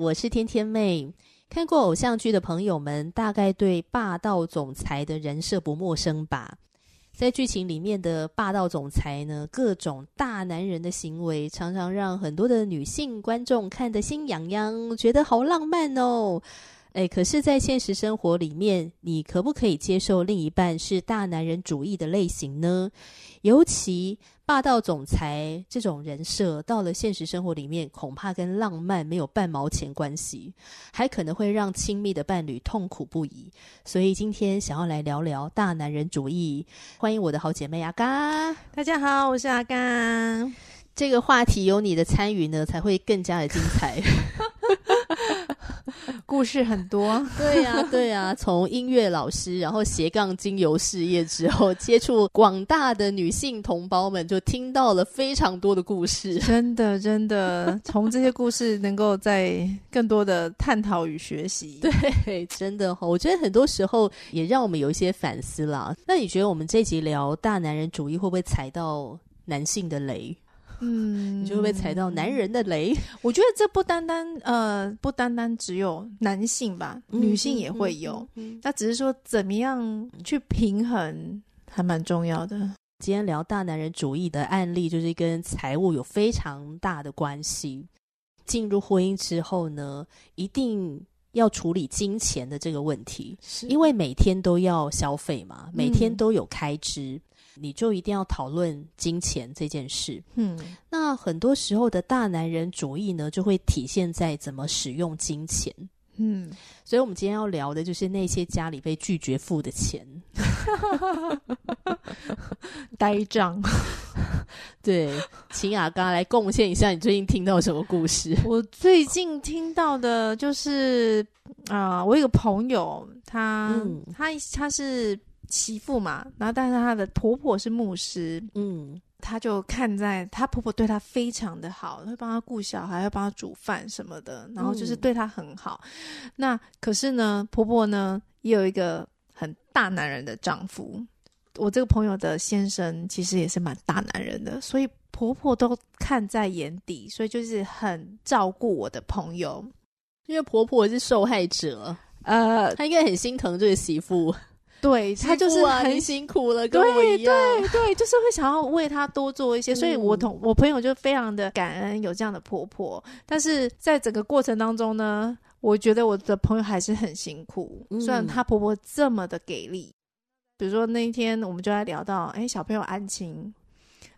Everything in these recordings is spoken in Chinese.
我是天天妹，看过偶像剧的朋友们，大概对霸道总裁的人设不陌生吧？在剧情里面的霸道总裁呢，各种大男人的行为，常常让很多的女性观众看得心痒痒，觉得好浪漫哦。诶，可是，在现实生活里面，你可不可以接受另一半是大男人主义的类型呢？尤其霸道总裁这种人设，到了现实生活里面，恐怕跟浪漫没有半毛钱关系，还可能会让亲密的伴侣痛苦不已。所以今天想要来聊聊大男人主义，欢迎我的好姐妹阿嘎。大家好，我是阿嘎。这个话题有你的参与呢，才会更加的精彩。故事很多，对呀、啊，对呀、啊。从音乐老师，然后斜杠精油事业之后，接触广大的女性同胞们，就听到了非常多的故事。真的，真的，从这些故事能够在更多的探讨与学习。对，真的哈，我觉得很多时候也让我们有一些反思啦。那你觉得我们这集聊大男人主义，会不会踩到男性的雷？嗯，你就会被踩到男人的雷？我觉得这不单单呃，不单单只有男性吧，嗯、女性也会有。那、只是说怎么样去平衡，还蛮重要的。今天聊大男人主义的案例，就是跟财务有非常大的关系。进入婚姻之后呢，一定要处理金钱的这个问题，因为每天都要消费嘛，每天都有开支。嗯你就一定要讨论金钱这件事。嗯，那很多时候的大男人主义呢，就会体现在怎么使用金钱。嗯，所以我们今天要聊的就是那些家里被拒绝付的钱，呆账。对，请雅，刚来贡献一下，你最近听到什么故事？我最近听到的就是啊、呃，我有个朋友，他、嗯、他他是。媳妇嘛，然后但是她的婆婆是牧师，嗯，她就看在她婆婆对她非常的好，会帮她顾小孩，会帮她煮饭什么的，然后就是对她很好。嗯、那可是呢，婆婆呢也有一个很大男人的丈夫。我这个朋友的先生其实也是蛮大男人的，所以婆婆都看在眼底，所以就是很照顾我的朋友。因为婆婆是受害者，呃，她应该很心疼这个媳妇。对，他就是很辛苦了，跟我一样。对对对，就是会想要为他多做一些，嗯、所以我同我朋友就非常的感恩有这样的婆婆。但是在整个过程当中呢，我觉得我的朋友还是很辛苦。嗯、虽然她婆婆这么的给力，比如说那一天我们就在聊到，哎，小朋友安亲，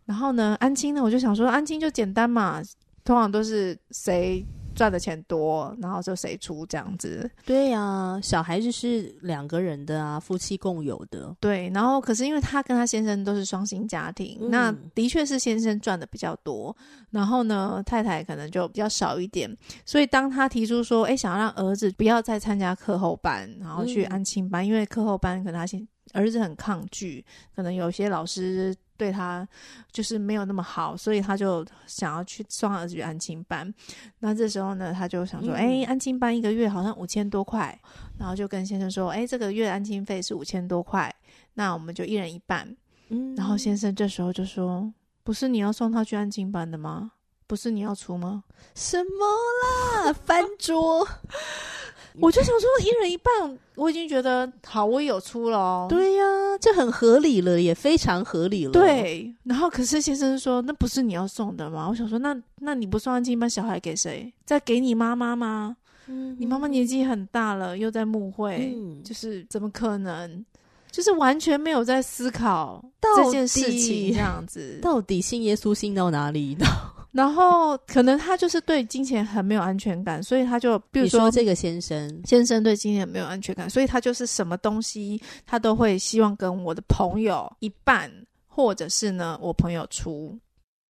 然后呢，安亲呢，我就想说安亲就简单嘛，通常都是谁。赚的钱多，然后就谁出这样子。对呀、啊，小孩子是两个人的啊，夫妻共有的。对，然后可是因为他跟他先生都是双薪家庭，嗯、那的确是先生赚的比较多，然后呢，太太可能就比较少一点。所以当他提出说，哎，想要让儿子不要再参加课后班，然后去安亲班，嗯、因为课后班可能他先儿子很抗拒，可能有些老师。对他就是没有那么好，所以他就想要去送儿子去安亲班。那这时候呢，他就想说：“哎、嗯，安亲班一个月好像五千多块。”然后就跟先生说：“哎，这个月安亲费是五千多块，那我们就一人一半。”嗯，然后先生这时候就说：“不是你要送他去安亲班的吗？不是你要出吗？什么啦？翻桌！” 我就想说，一人一半，我已经觉得好，我有出了哦。对呀、啊，这很合理了，也非常合理了。对，然后可是先生说，那不是你要送的吗？我想说，那那你不送安静班，小孩给谁？再给你妈妈吗？嗯，你妈妈年纪很大了，又在牧会，嗯、就是怎么可能？就是完全没有在思考这件事情，这样子，到底信耶稣信到哪里？然后可能他就是对金钱很没有安全感，所以他就比如说，说这个先生，先生对金钱没有安全感，所以他就是什么东西他都会希望跟我的朋友一半，或者是呢我朋友出。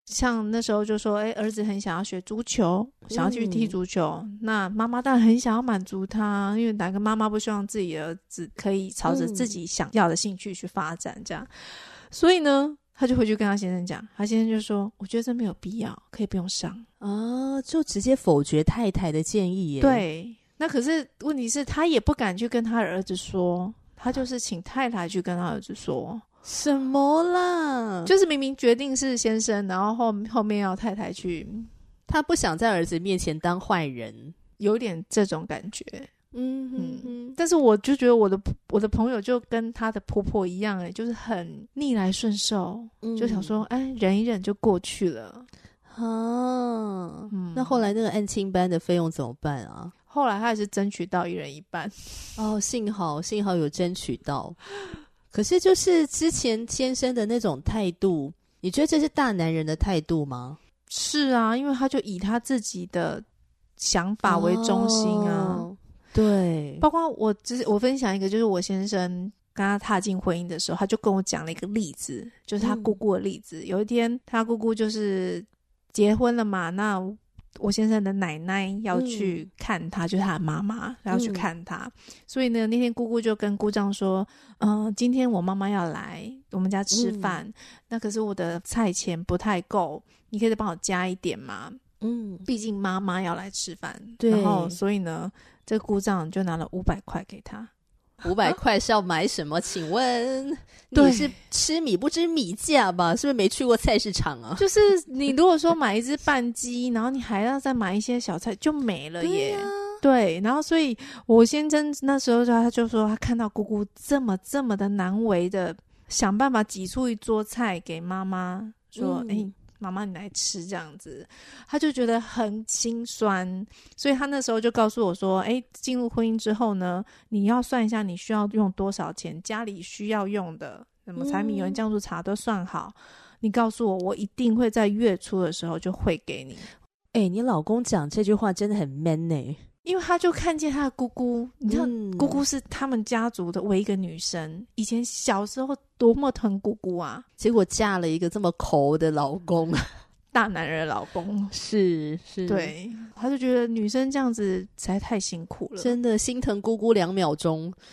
像那时候就说，哎，儿子很想要学足球，想要去踢足球，嗯、那妈妈当然很想要满足他，因为哪个妈妈不希望自己的儿子可以朝着自己想要的兴趣去发展？这样，嗯、所以呢。他就回去跟他先生讲，他先生就说：“我觉得这没有必要，可以不用上啊。”就直接否决太太的建议耶。对，那可是问题是，他也不敢去跟他的儿子说，他就是请太太去跟他儿子说什么啦？就是明明决定是先生，然后后后面要太太去，他不想在儿子面前当坏人，有点这种感觉。嗯哼哼，但是我就觉得我的我的朋友就跟她的婆婆一样，欸，哎，就是很逆来顺受，嗯，就想说，哎，忍一忍就过去了。啊，嗯，那后来那个安亲班的费用怎么办啊？后来他还是争取到一人一半。哦，幸好幸好有争取到。可是就是之前先生的那种态度，你觉得这是大男人的态度吗？是啊，因为他就以他自己的想法为中心啊。哦对，包括我，就是我分享一个，就是我先生跟他踏进婚姻的时候，他就跟我讲了一个例子，就是他姑姑的例子。嗯、有一天，他姑姑就是结婚了嘛，那我先生的奶奶要去看他，嗯、就是他的妈妈要去看他，嗯、所以呢，那天姑姑就跟姑丈说：“嗯、呃，今天我妈妈要来我们家吃饭，嗯、那可是我的菜钱不太够，你可以再帮我加一点吗？嗯，毕竟妈妈要来吃饭，然后所以呢。”这个姑丈就拿了五百块给他，五百块是要买什么？请问你是吃米不知米价吧？是不是没去过菜市场啊？就是你如果说买一只半鸡，然后你还要再买一些小菜，就没了耶。对然后所以我先生那时候他就说，他看到姑姑这么这么的难为的想办法挤出一桌菜给妈妈，说：“哎、嗯。”妈妈，你来吃这样子，他就觉得很心酸，所以他那时候就告诉我说：“哎，进入婚姻之后呢，你要算一下你需要用多少钱，家里需要用的什么柴米油盐酱醋茶都算好，你告诉我，我一定会在月初的时候就汇给你。”哎，你老公讲这句话真的很 man 呢。因为他就看见他的姑姑，你知道，姑姑是他们家族的唯一一个女生。以前小时候多么疼姑姑啊，结果嫁了一个这么抠的老公，大男人的老公。是是，对，他就觉得女生这样子实在太辛苦了，真的心疼姑姑两秒钟。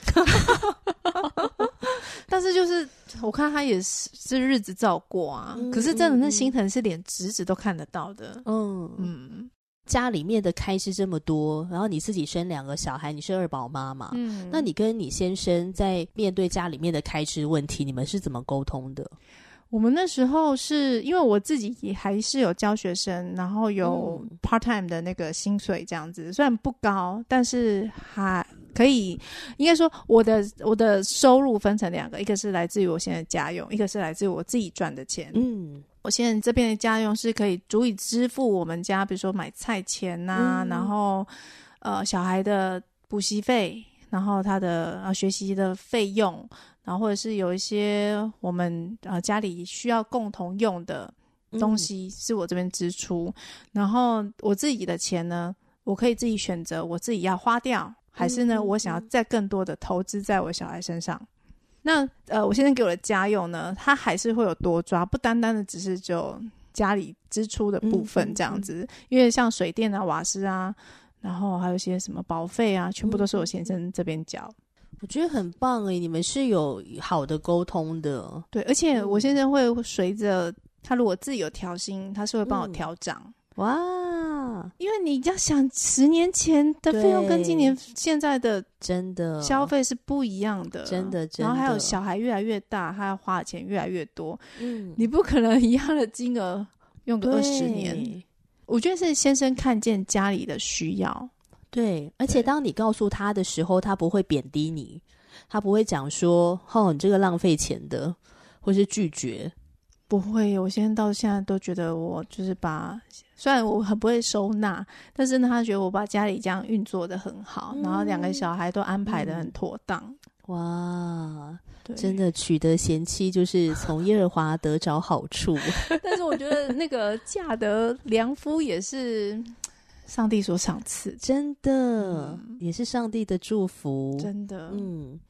但是就是我看他也是是日子照过啊，嗯、可是真的那心疼是连侄子都看得到的。嗯嗯。嗯家里面的开支这么多，然后你自己生两个小孩，你是二宝妈嘛？嗯，那你跟你先生在面对家里面的开支问题，你们是怎么沟通的？我们那时候是因为我自己也还是有教学生，然后有 part time 的那个薪水这样子，嗯、虽然不高，但是还可以。应该说，我的我的收入分成两个，一个是来自于我现在家用，一个是来自于我自己赚的钱。嗯。我现在这边的家用是可以足以支付我们家，比如说买菜钱呐、啊，嗯、然后呃小孩的补习费，然后他的呃学习的费用，然后或者是有一些我们呃家里需要共同用的东西，是我这边支出。嗯、然后我自己的钱呢，我可以自己选择，我自己要花掉，还是呢，我想要再更多的投资在我小孩身上。那呃，我先生给我的家用呢，他还是会有多抓，不单单的只是就家里支出的部分这样子，嗯嗯嗯、因为像水电啊、瓦斯啊，然后还有一些什么保费啊，全部都是我先生这边交。我觉得很棒诶，你们是有好的沟通的，对，而且我先生会随着他如果自己有调薪，他是会帮我调涨。嗯哇，因为你要想十年前的费用跟今年现在的真的消费是不一样的，真的，真的。然后还有小孩越来越大，他要花的钱越来越多。嗯，你不可能一样的金额用个二十年。我觉得是先生看见家里的需要，对，而且当你告诉他的时候，他不会贬低你，他不会讲说“哦，你这个浪费钱的”或是拒绝。不会，我现在到现在都觉得我就是把，虽然我很不会收纳，但是呢，他觉得我把家里这样运作的很好，嗯、然后两个小孩都安排的很妥当。哇，真的取得贤妻就是从耶和华得着好处。但是我觉得那个嫁得良夫也是上帝所赏赐，真的、嗯、也是上帝的祝福，真的，嗯。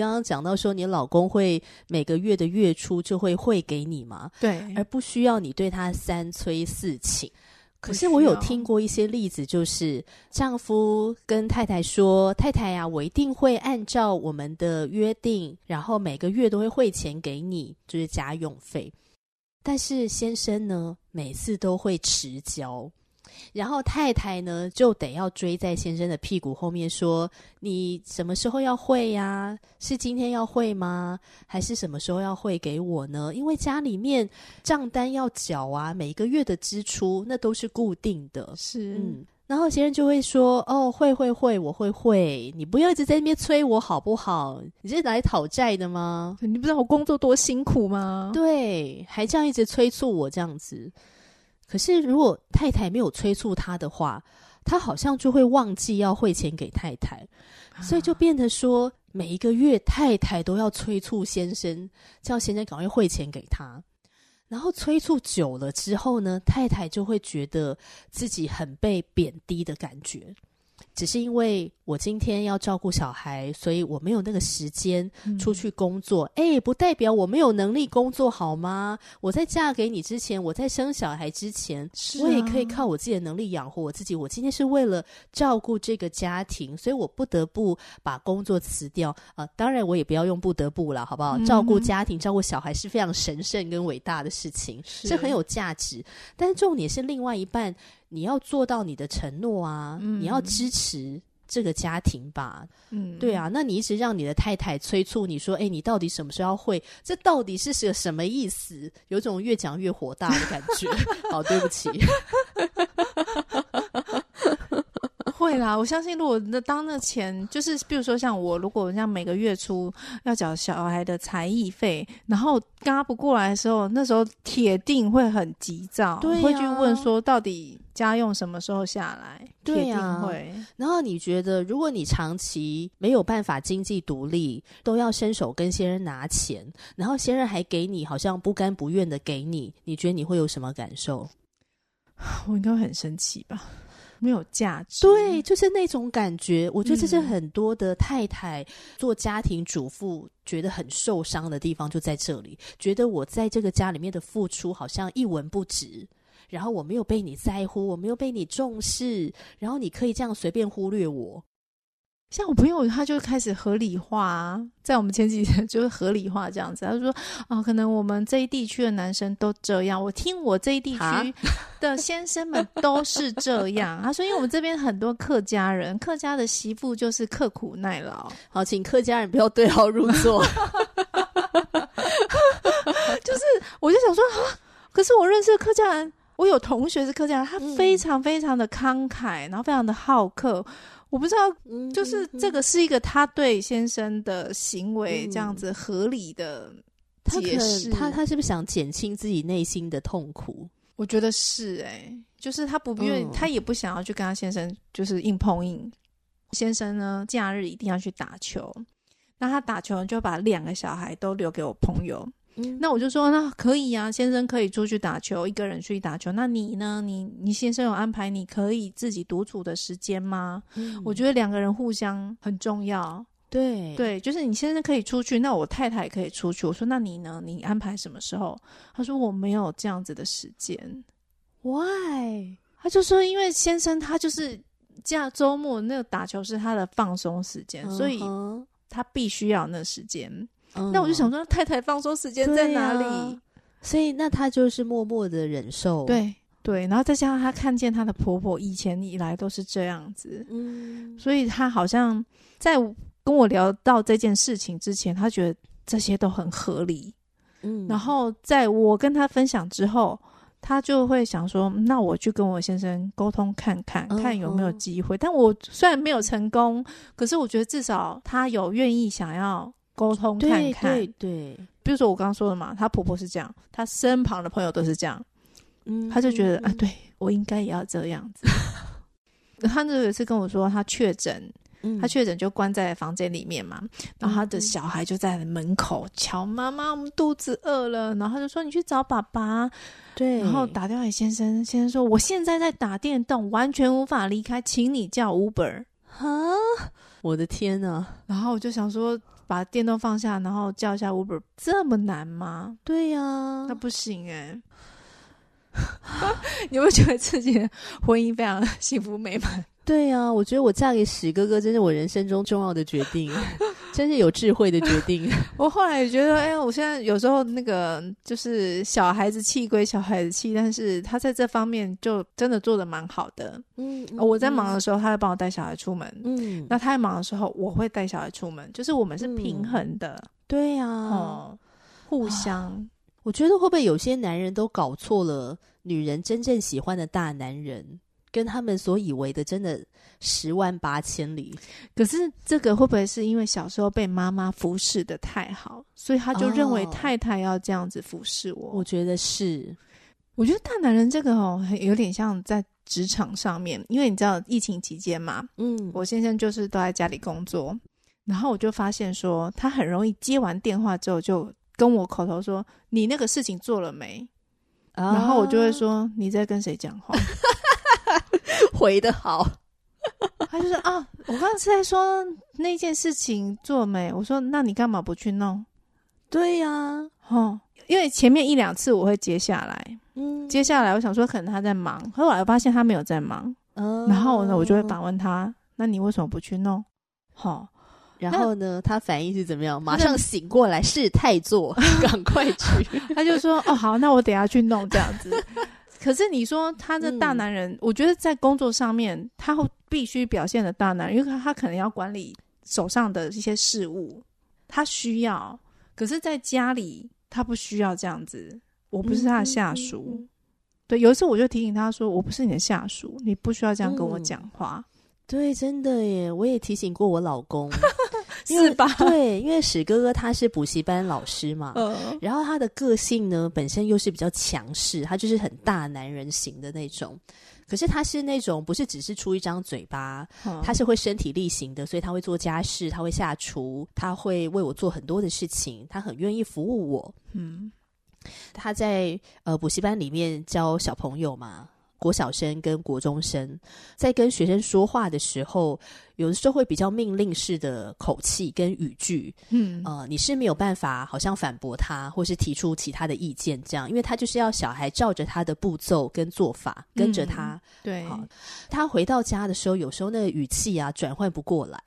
刚刚讲到说，你老公会每个月的月初就会汇给你吗？对，而不需要你对他三催四请。可是我有听过一些例子，就是丈夫跟太太说：“太太呀、啊，我一定会按照我们的约定，然后每个月都会汇钱给你，就是家用费。”但是先生呢，每次都会迟交。然后太太呢，就得要追在先生的屁股后面说：“你什么时候要汇呀？是今天要汇吗？还是什么时候要汇给我呢？因为家里面账单要缴啊，每个月的支出那都是固定的。是，嗯。然后先生就会说：‘哦，会会会，我会会。你不要一直在那边催我好不好？你是来讨债的吗？你不知道我工作多辛苦吗？对，还这样一直催促我这样子。’可是，如果太太没有催促他的话，他好像就会忘记要汇钱给太太，所以就变得说，每一个月太太都要催促先生，叫先生赶快汇钱给他。然后催促久了之后呢，太太就会觉得自己很被贬低的感觉。只是因为我今天要照顾小孩，所以我没有那个时间出去工作。哎、不代表我没有能力工作，好吗？我在嫁给你之前，我在生小孩之前，啊、我也可以靠我自己的能力养活我自己。我今天是为了照顾这个家庭，所以我不得不把工作辞掉。啊、呃，当然我也不要用不得不了，好不好？嗯、照顾家庭、照顾小孩是非常神圣跟伟大的事情，是，是很有价值。但是重点是另外一半。你要做到你的承诺啊！嗯、你要支持这个家庭吧。嗯，对啊。那你一直让你的太太催促你说：“哎，你到底什么时候要汇？这到底是个什么意思？”有种越讲越火大的感觉。好，对不起。会啦，我相信，如果那当那钱就是，比如说像我，如果像每个月初要缴小孩的才艺费，然后嘎不过来的时候，那时候铁定会很急躁，对啊、会去问说到底家用什么时候下来？对啊，会。然后你觉得，如果你长期没有办法经济独立，都要伸手跟先生拿钱，然后先生还给你，好像不甘不愿的给你，你觉得你会有什么感受？我应该会很生气吧。没有价值，对，就是那种感觉。我觉得这是很多的太太做家庭主妇觉得很受伤的地方，就在这里，觉得我在这个家里面的付出好像一文不值，然后我没有被你在乎，我没有被你重视，然后你可以这样随便忽略我。像我朋友，他就开始合理化，在我们前几天就是合理化这样子。他就说：“哦，可能我们这一地区的男生都这样。我听我这一地区的先生们都是这样。”他说：“因为我们这边很多客家人，客家的媳妇就是刻苦耐劳。好，请客家人不要对号入座。就是，我就想说啊，可是我认识的客家人，我有同学是客家人，他非常非常的慷慨，然后非常的好客。”我不知道，就是这个是一个他对先生的行为这样子合理的解释。他他是不是想减轻自己内心的痛苦？我觉得是哎、欸，就是他不愿意，他也不想要去跟他先生就是硬碰硬。先生呢，假日一定要去打球，那他打球就把两个小孩都留给我朋友。那我就说，那可以啊，先生可以出去打球，一个人出去打球。那你呢？你你先生有安排你可以自己独处的时间吗？嗯，我觉得两个人互相很重要。对对，就是你先生可以出去，那我太太也可以出去。我说，那你呢？你安排什么时候？他说我没有这样子的时间。Why？他就说，因为先生他就是这样，周末那个打球是他的放松时间，uh huh. 所以他必须要那时间。嗯、那我就想说，太太放松时间在哪里？啊、所以那她就是默默的忍受。对，对，然后再加上她看见她的婆婆以前以来都是这样子，嗯，所以她好像在跟我聊到这件事情之前，她觉得这些都很合理。嗯，然后在我跟她分享之后，她就会想说：“那我去跟我先生沟通看看，嗯、看有没有机会。嗯”但我虽然没有成功，可是我觉得至少她有愿意想要沟通看看。对比如说我刚刚说的嘛，她婆婆是这样，她身旁的朋友都是这样，嗯，她就觉得啊，对我应该也要这样子。她那有一次跟我说，她确诊。他确诊就关在房间里面嘛，然后他的小孩就在门口瞧妈妈，我们肚子饿了。然后他就说：“你去找爸爸。”对，然后打电话给先生，先生说：“我现在在打电动，完全无法离开，请你叫 Uber。”哈，我的天呐！然后我就想说，把电动放下，然后叫一下 Uber，这么难吗？对呀、啊，那不行哎、欸。你会觉得自己的婚姻非常幸福美满？对呀、啊，我觉得我嫁给史哥哥真是我人生中重要的决定，真是有智慧的决定。我后来也觉得，哎，我现在有时候那个就是小孩子气归小孩子气，但是他在这方面就真的做的蛮好的。嗯，嗯，我在忙的时候，他会帮我带小孩出门。嗯，那他在忙的时候，我会带小孩出门，就是我们是平衡的。嗯、对呀、啊哦，互相、啊。我觉得会不会有些男人都搞错了，女人真正喜欢的大男人？跟他们所以为的真的十万八千里，可是这个会不会是因为小时候被妈妈服侍的太好，所以他就认为太太要这样子服侍我？哦，我觉得是，我觉得大男人这个哦，有点像在职场上面，因为你知道疫情期间嘛，嗯，我先生就是都在家里工作，然后我就发现说，他很容易接完电话之后就跟我口头说：“你那个事情做了没？”哦，然后我就会说：“你在跟谁讲话？” 回的好，他就说啊，我刚才是在说那件事情做没？我说那你干嘛不去弄？对呀、啊，哦，因为前面一两次我会接下来，嗯，接下来我想说可能他在忙，后来我发现他没有在忙，嗯，然后呢，我就会反问他，那你为什么不去弄？好、哦，然后呢，他反应是怎么样？马上醒过来，事态做，赶快去。他就说哦，好，那我等下去弄这样子。可是你说他这大男人、嗯，我觉得在工作上面他会必须表现的大男人，因为他他可能要管理手上的一些事物，他需要。可是在家里他不需要这样子，我不是他的下属。嗯嗯嗯、对，有一次我就提醒他说：“我不是你的下属，你不需要这样跟我讲话。嗯”对，真的耶，我也提醒过我老公。是吧？对，因为史哥哥他是补习班老师嘛，嗯，然后他的个性呢，本身又是比较强势，他就是很大男人型的那种。可是他是那种不是只是出一张嘴巴，嗯，他是会身体力行的，所以他会做家事，他会下厨，他会为我做很多的事情，他很愿意服务我。嗯，他在呃补习班里面教小朋友嘛。国小生跟国中生在跟学生说话的时候，有的时候会比较命令式的口气跟语句，嗯，呃，你是没有办法好像反驳他，或是提出其他的意见这样，因为他就是要小孩照着他的步骤跟做法跟着他。嗯、对，好，他回到家的时候，有时候那个语气啊转换不过来，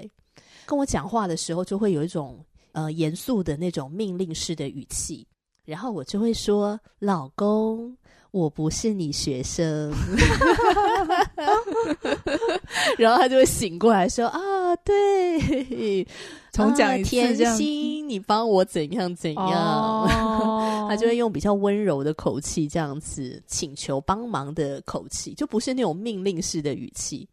跟我讲话的时候就会有一种呃严肃的那种命令式的语气，然后我就会说：“老公。”我不是你学生，然后他就会醒过来说：“啊，对，重讲一次，甜心，你帮我怎样怎样。哦”他就会用比较温柔的口气，这样子请求帮忙的口气，就不是那种命令式的语气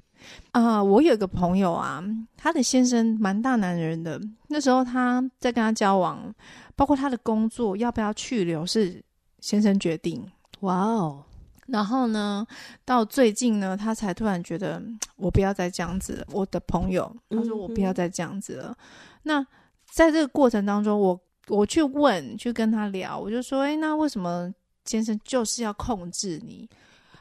啊、呃。我有一个朋友啊，他的先生蛮大男人的，那时候他在跟他交往，包括他的工作要不要去留，是先生决定。哇哦！然后呢，到最近呢，他才突然觉得我不要再这样子了。我的朋友他说我不要再这样子了。嗯、那在这个过程当中，我我去问，去跟他聊，我就说：哎，那为什么先生就是要控制你，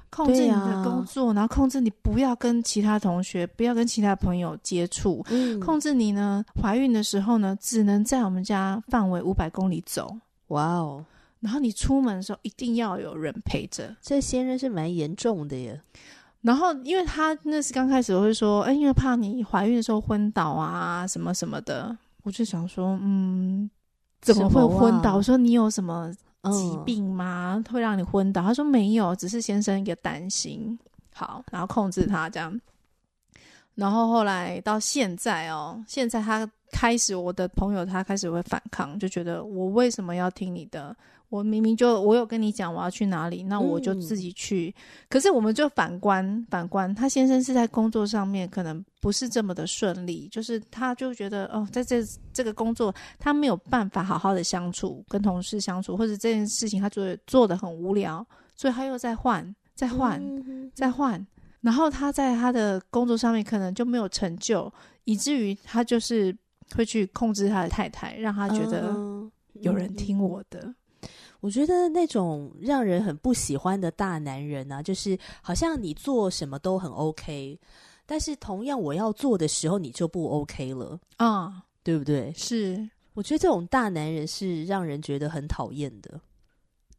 控制你的工作，啊、然后控制你不要跟其他同学，不要跟其他朋友接触，嗯、控制你呢？怀孕的时候呢，只能在我们家范围五百公里走。哇哦！然后你出门的时候一定要有人陪着，这先生是蛮严重的耶。然后因为他那是刚开始会说，哎，因为怕你怀孕的时候昏倒啊，什么什么的。我就想说，嗯，怎么会昏倒？啊、我说你有什么疾病吗？会让你昏倒？他说没有，只是先生一个担心。好，然后控制他这样。然后后来到现在哦，现在他开始，我的朋友他开始会反抗，就觉得我为什么要听你的？我明明就我有跟你讲我要去哪里，那我就自己去。嗯、可是我们就反观反观，他先生是在工作上面可能不是这么的顺利，就是他就觉得哦，在这这个工作他没有办法好好的相处，跟同事相处，或者这件事情他做做的很无聊，所以他又在换，再换，嗯、再换。然后他在他的工作上面可能就没有成就，以至于他就是会去控制他的太太，让他觉得有人听我的。嗯我觉得那种让人很不喜欢的大男人啊，就是好像你做什么都很 OK，但是同样我要做的时候你就不 OK 了啊，对不对？是，我觉得这种大男人是让人觉得很讨厌的。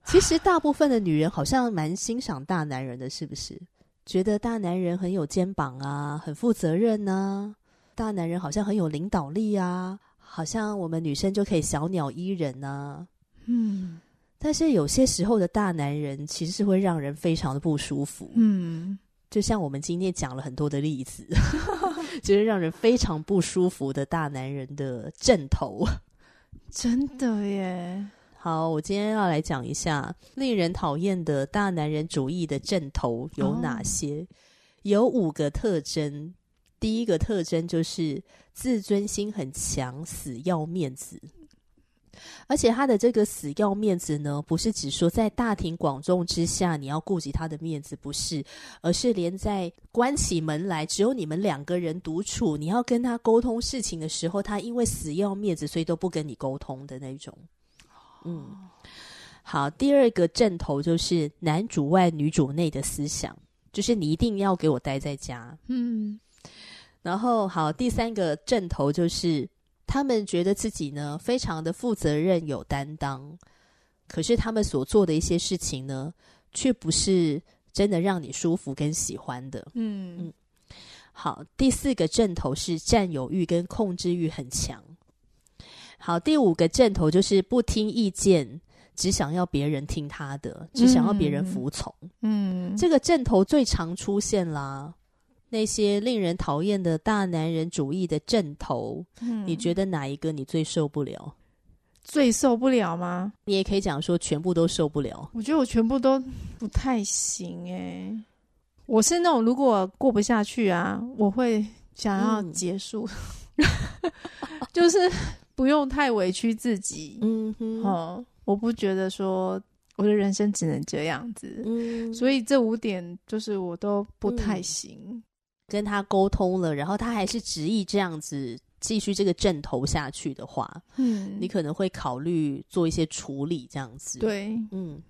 其实大部分的女人好像蛮欣赏大男人的，是不是？觉得大男人很有肩膀啊，很负责任啊，大男人好像很有领导力啊，好像我们女生就可以小鸟依人啊，嗯。但是有些时候的大男人其实是会让人非常的不舒服，嗯，就像我们今天讲了很多的例子，就是让人非常不舒服的大男人的阵头，真的耶。好，我今天要来讲一下令人讨厌的大男人主义的阵头有哪些，哦、有五个特征。第一个特征就是自尊心很强，死要面子。而且他的这个死要面子呢，不是只说在大庭广众之下你要顾及他的面子，不是，而是连在关起门来只有你们两个人独处，你要跟他沟通事情的时候，他因为死要面子，所以都不跟你沟通的那种。嗯，好，第二个阵头就是男主外女主内的思想，就是你一定要给我待在家。嗯，然后好，第三个阵头就是。他们觉得自己呢，非常的负责任、有担当，可是他们所做的一些事情呢，却不是真的让你舒服跟喜欢的。嗯嗯。好，第四个阵头是占有欲跟控制欲很强。好，第五个阵头就是不听意见，只想要别人听他的，只想要别人服从。嗯，这个阵头最常出现啦。那些令人讨厌的大男人主义的阵头，嗯，你觉得哪一个你最受不了？最受不了吗？你也可以讲说全部都受不了。我觉得我全部都不太行诶。我是那种如果过不下去啊，我会想要结束，嗯、就是不用太委屈自己。嗯哼，哦，我不觉得说我的人生只能这样子。嗯，所以这五点就是我都不太行。嗯跟他沟通了，然后他还是执意这样子继续这个阵头下去的话，嗯，你可能会考虑做一些处理，这样子。对，嗯，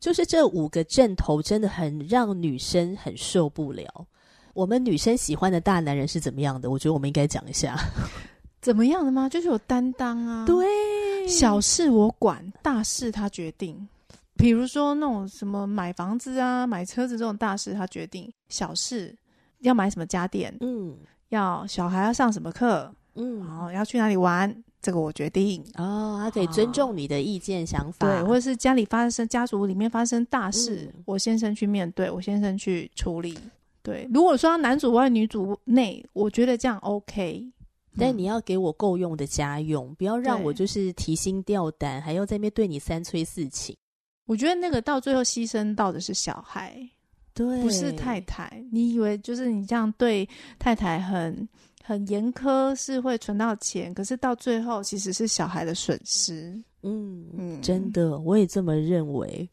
就是这五个阵头真的很让女生很受不了。我们女生喜欢的大男人是怎么样的？我觉得我们应该讲一下，怎么样的吗？就是有担当啊，对，小事我管，大事他决定。比如说那种什么买房子啊、买车子这种大事他决定，小事。要买什么家电？嗯，要小孩要上什么课？嗯，然后要去哪里玩？这个我决定。哦，他可以尊重你的意见、想法。对，或者是家里发生家族里面发生大事，嗯，我先生去面对，我先生去处理。对，如果说男主外女主内，我觉得这样 OK。但你要给我够用的家用，不要让我就是提心吊胆，还要在那边对你三催四请。我觉得那个到最后牺牲到的是小孩。对，不是太太，你以为就是你这样对太太很很严苛，是会存到钱，可是到最后其实是小孩的损失。嗯嗯，真的，我也这么认为。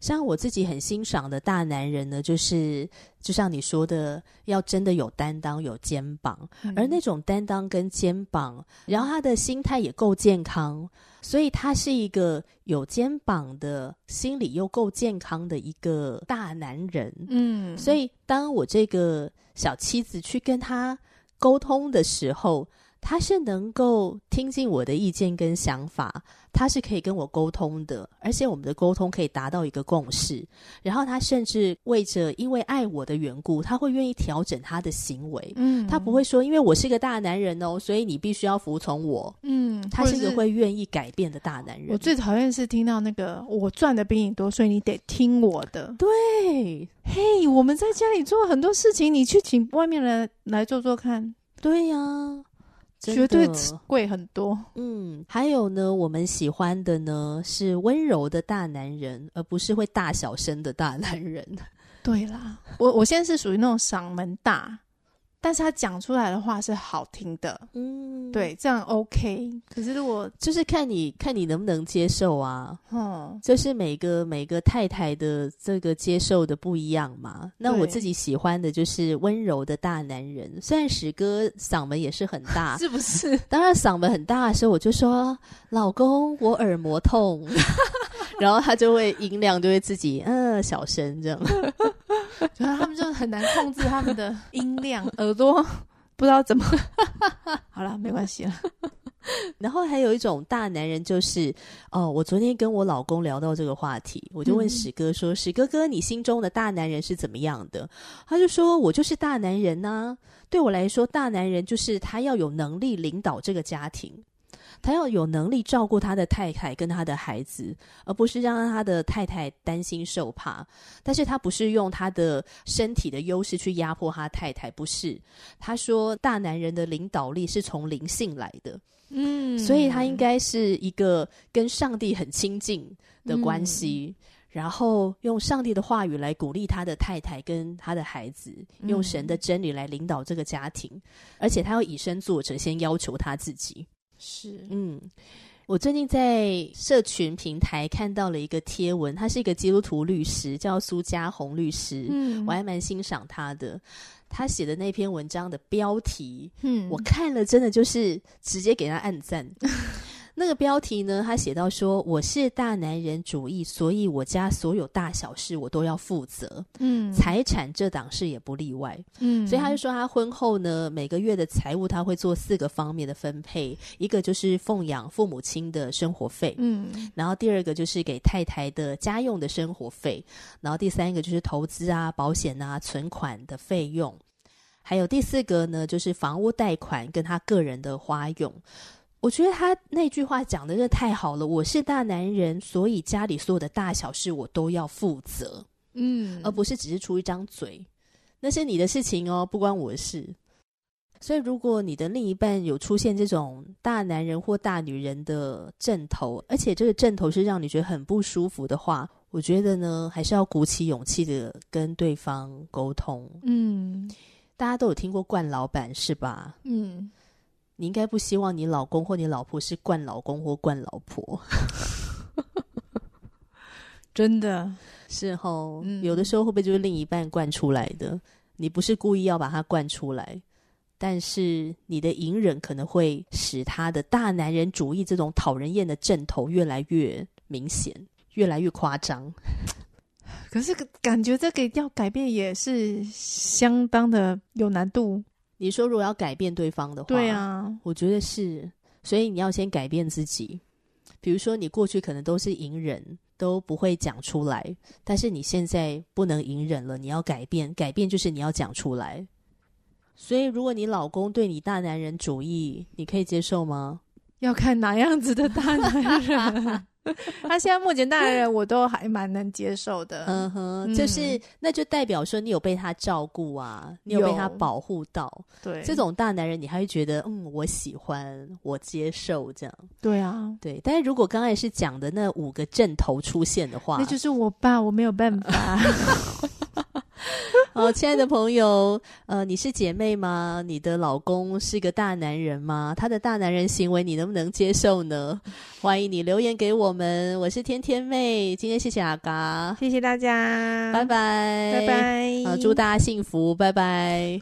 像我自己很欣赏的大男人呢，就是就像你说的，要真的有担当、有肩膀，嗯、而那种担当跟肩膀，然后他的心态也够健康，所以他是一个有肩膀的心理又够健康的一个大男人。嗯，所以当我这个小妻子去跟他沟通的时候，他是能够听进我的意见跟想法，他是可以跟我沟通的，而且我们的沟通可以达到一个共识。然后他甚至为着因为爱我的缘故，他会愿意调整他的行为。嗯，他不会说因为我是个大男人哦，所以你必须要服从我。嗯，他是一个会愿意改变的大男人。我最讨厌是听到那个我赚的比你多，所以你得听我的。对，嘿，hey, 我们在家里做很多事情，你去请外面人来做做看。对呀、啊。绝对贵很多。嗯，还有呢，我们喜欢的呢是温柔的大男人，而不是会大小声的大男人。对啦，我我现在是属于那种嗓门大。但是他讲出来的话是好听的，嗯，对，这样 OK。可是如果就是看你看你能不能接受啊，嗯，就是每个每个太太的这个接受的不一样嘛。那我自己喜欢的就是温柔的大男人，虽然史哥嗓门也是很大，是不是？当然嗓门很大的时候，我就说老公，我耳膜痛，然后他就会音量就会自己嗯、呃、小声这样。然 后他们就很难控制他们的 音量，耳朵不知道怎么。好了，没关系了。然后还有一种大男人，就是哦，我昨天跟我老公聊到这个话题，我就问史哥说：“嗯、史哥哥，你心中的大男人是怎么样的？”他就说：“我就是大男人呐、啊，对我来说，大男人就是他要有能力领导这个家庭。”他要有能力照顾他的太太跟他的孩子，而不是让他的太太担心受怕。但是他不是用他的身体的优势去压迫他太太，不是。他说，大男人的领导力是从灵性来的，嗯，所以他应该是一个跟上帝很亲近的关系，嗯，然后用上帝的话语来鼓励他的太太跟他的孩子，用神的真理来领导这个家庭，而且他要以身作则，先要求他自己。是，嗯，我最近在社群平台看到了一个贴文，他是一个基督徒律师，叫苏家红律师，嗯，我还蛮欣赏他的。他写的那篇文章的标题，嗯，我看了真的就是直接给他按赞。那个标题呢，他写到说：“我是大男人主义，所以我家所有大小事我都要负责，嗯，财产这档事也不例外，嗯，所以他就说他婚后呢，每个月的财务他会做四个方面的分配，一个就是奉养父母亲的生活费，嗯，然后第二个就是给太太的家用的生活费，然后第三个就是投资啊、保险啊、存款的费用，还有第四个呢，就是房屋贷款跟他个人的花用。”我觉得他那句话讲的真的太好了。我是大男人，所以家里所有的大小事我都要负责，嗯，而不是只是出一张嘴，那是你的事情哦，不关我的事。所以，如果你的另一半有出现这种大男人或大女人的阵头，而且这个阵头是让你觉得很不舒服的话，我觉得呢，还是要鼓起勇气的跟对方沟通。嗯，大家都有听过惯老板是吧？嗯。你应该不希望你老公或你老婆是惯老公或惯老婆，真的 是齁。嗯，有的时候会不会就是另一半惯出来的？你不是故意要把他惯出来，但是你的隐忍可能会使他的大男人主义这种讨人厌的阵头越来越明显，越来越夸张。可是感觉这个要改变也是相当的有难度。你说如果要改变对方的话，对啊，我觉得是，所以你要先改变自己。比如说，你过去可能都是隐忍，都不会讲出来，但是你现在不能隐忍了，你要改变，改变就是你要讲出来。所以，如果你老公对你大男人主义，你可以接受吗？要看哪样子的大男人。他现在目前大男人我都还蛮能接受的，嗯哼，就是那就代表说你有被他照顾啊，你有被他保护到，对，这种大男人你还会觉得嗯，我喜欢，我接受这样，对啊，对。但是如果刚才是讲的那五个阵头出现的话，那就是我爸，我没有办法。好，亲爱的朋友，呃，你是姐妹吗？你的老公是个大男人吗？他的大男人行为你能不能接受呢？欢迎你留言给我们。我是天天妹，今天谢谢阿嘎，谢谢大家，拜拜，拜拜。呃，祝大家幸福，拜拜。